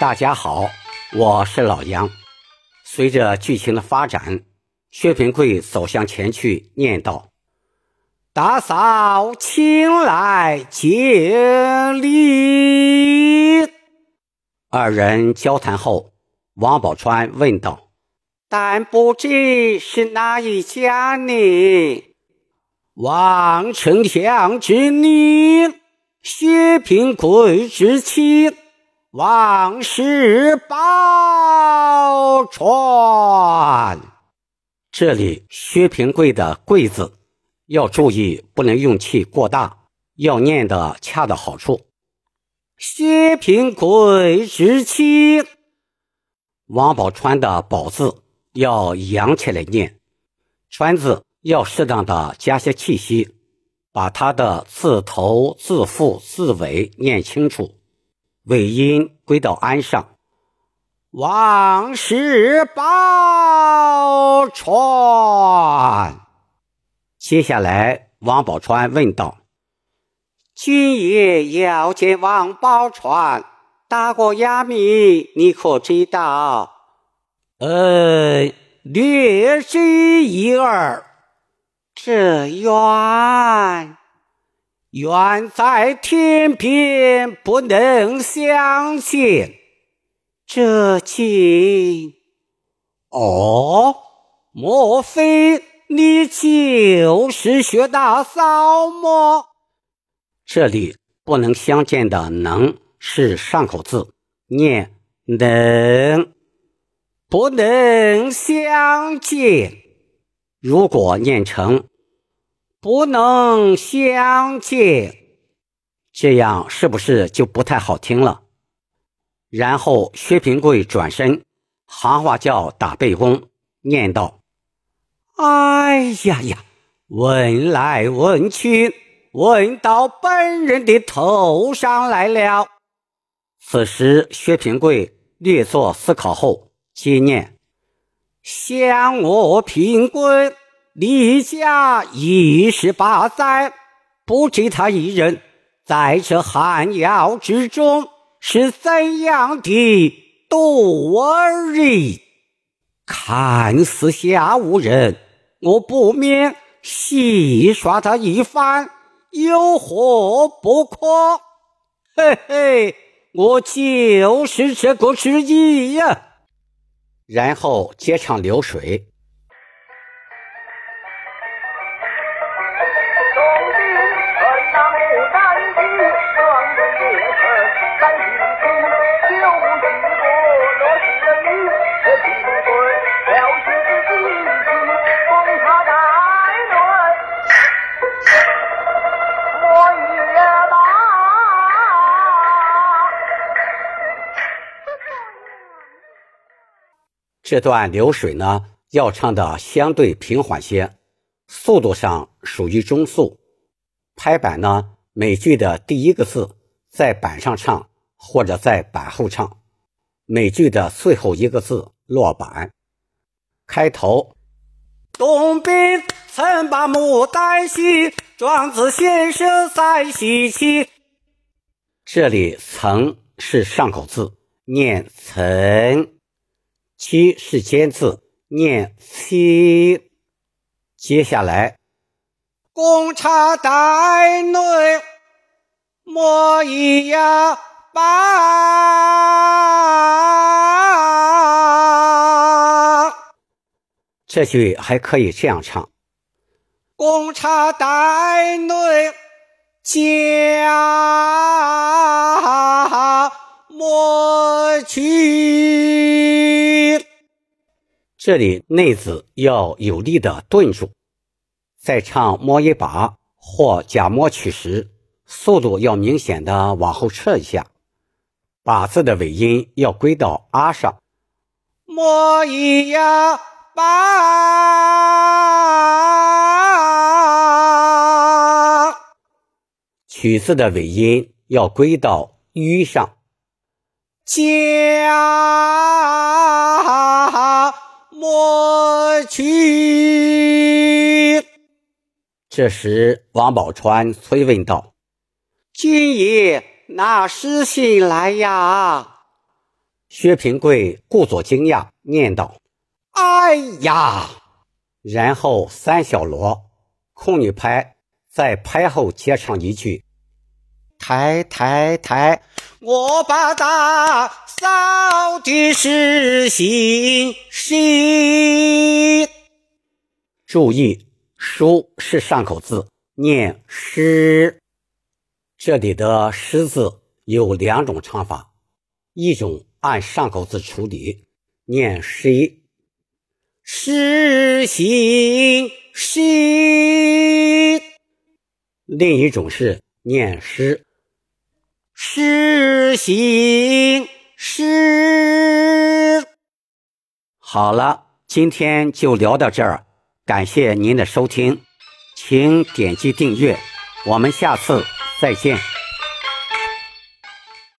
大家好，我是老杨。随着剧情的发展，薛平贵走向前去，念道：“大嫂，请来接礼。”二人交谈后，王宝钏问道：“但不知是哪一家呢？”王丞相之女，薛平贵之妻，王氏宝钏。这里薛平贵的“贵”字要注意，不能用气过大，要念的恰到好处。薛平贵之妻，王宝钏的“宝”字要扬起来念，“川”字。要适当的加些气息，把它的字头、字腹、字尾念清楚，尾音归到安上。王氏宝钏。接下来，王宝钏问道：“君爷要见王宝钏，打过哑谜，你可知道？”“呃，略知一二。”这缘远在天边，不能相见。这情哦，莫非你就是薛大嫂么？这里不能相见的“能”是上口字，念能，不能相见。如果念成不能相见，这样是不是就不太好听了？然后薛平贵转身，行话叫打背弓，念道：“哎呀呀，问来问去，问到本人的头上来了。”此时薛平贵略作思考后，接念。相我平贵离家一十八载，不止他一人在这寒窑之中是怎样的度日。看似下无人，我不免戏耍他一番，有何不可？嘿嘿，我就是这个主意呀。然后接唱流水。这段流水呢，要唱的相对平缓些，速度上属于中速。拍板呢，每句的第一个字在板上唱，或者在板后唱；每句的最后一个字落板。开头：东边曾把牡丹戏，庄子先生在西岐。这里曾是上口字，念曾。七是尖字，念七。接下来，公差带内莫一呀把。这句还可以这样唱：公差带内家莫去。这里内子要有力的顿住，在唱摸一把或假摸取时，速度要明显的往后撤一下，把字的尾音要归到啊上。摸一呀把，曲字的尾音要归到吁上。家。莫去。这时，王宝钏催问道：“君爷，哪时醒来呀？”薛平贵故作惊讶，念道：“哎呀！”然后三小锣、空女拍在拍后接上一句：“抬抬抬，我把大嫂的是心心。”注意，“书”是上口字，念“诗”。这里的“诗”字有两种唱法，一种。按上口字处理，念诗，诗心诗；另一种是念诗，诗心诗。好了，今天就聊到这儿，感谢您的收听，请点击订阅，我们下次再见。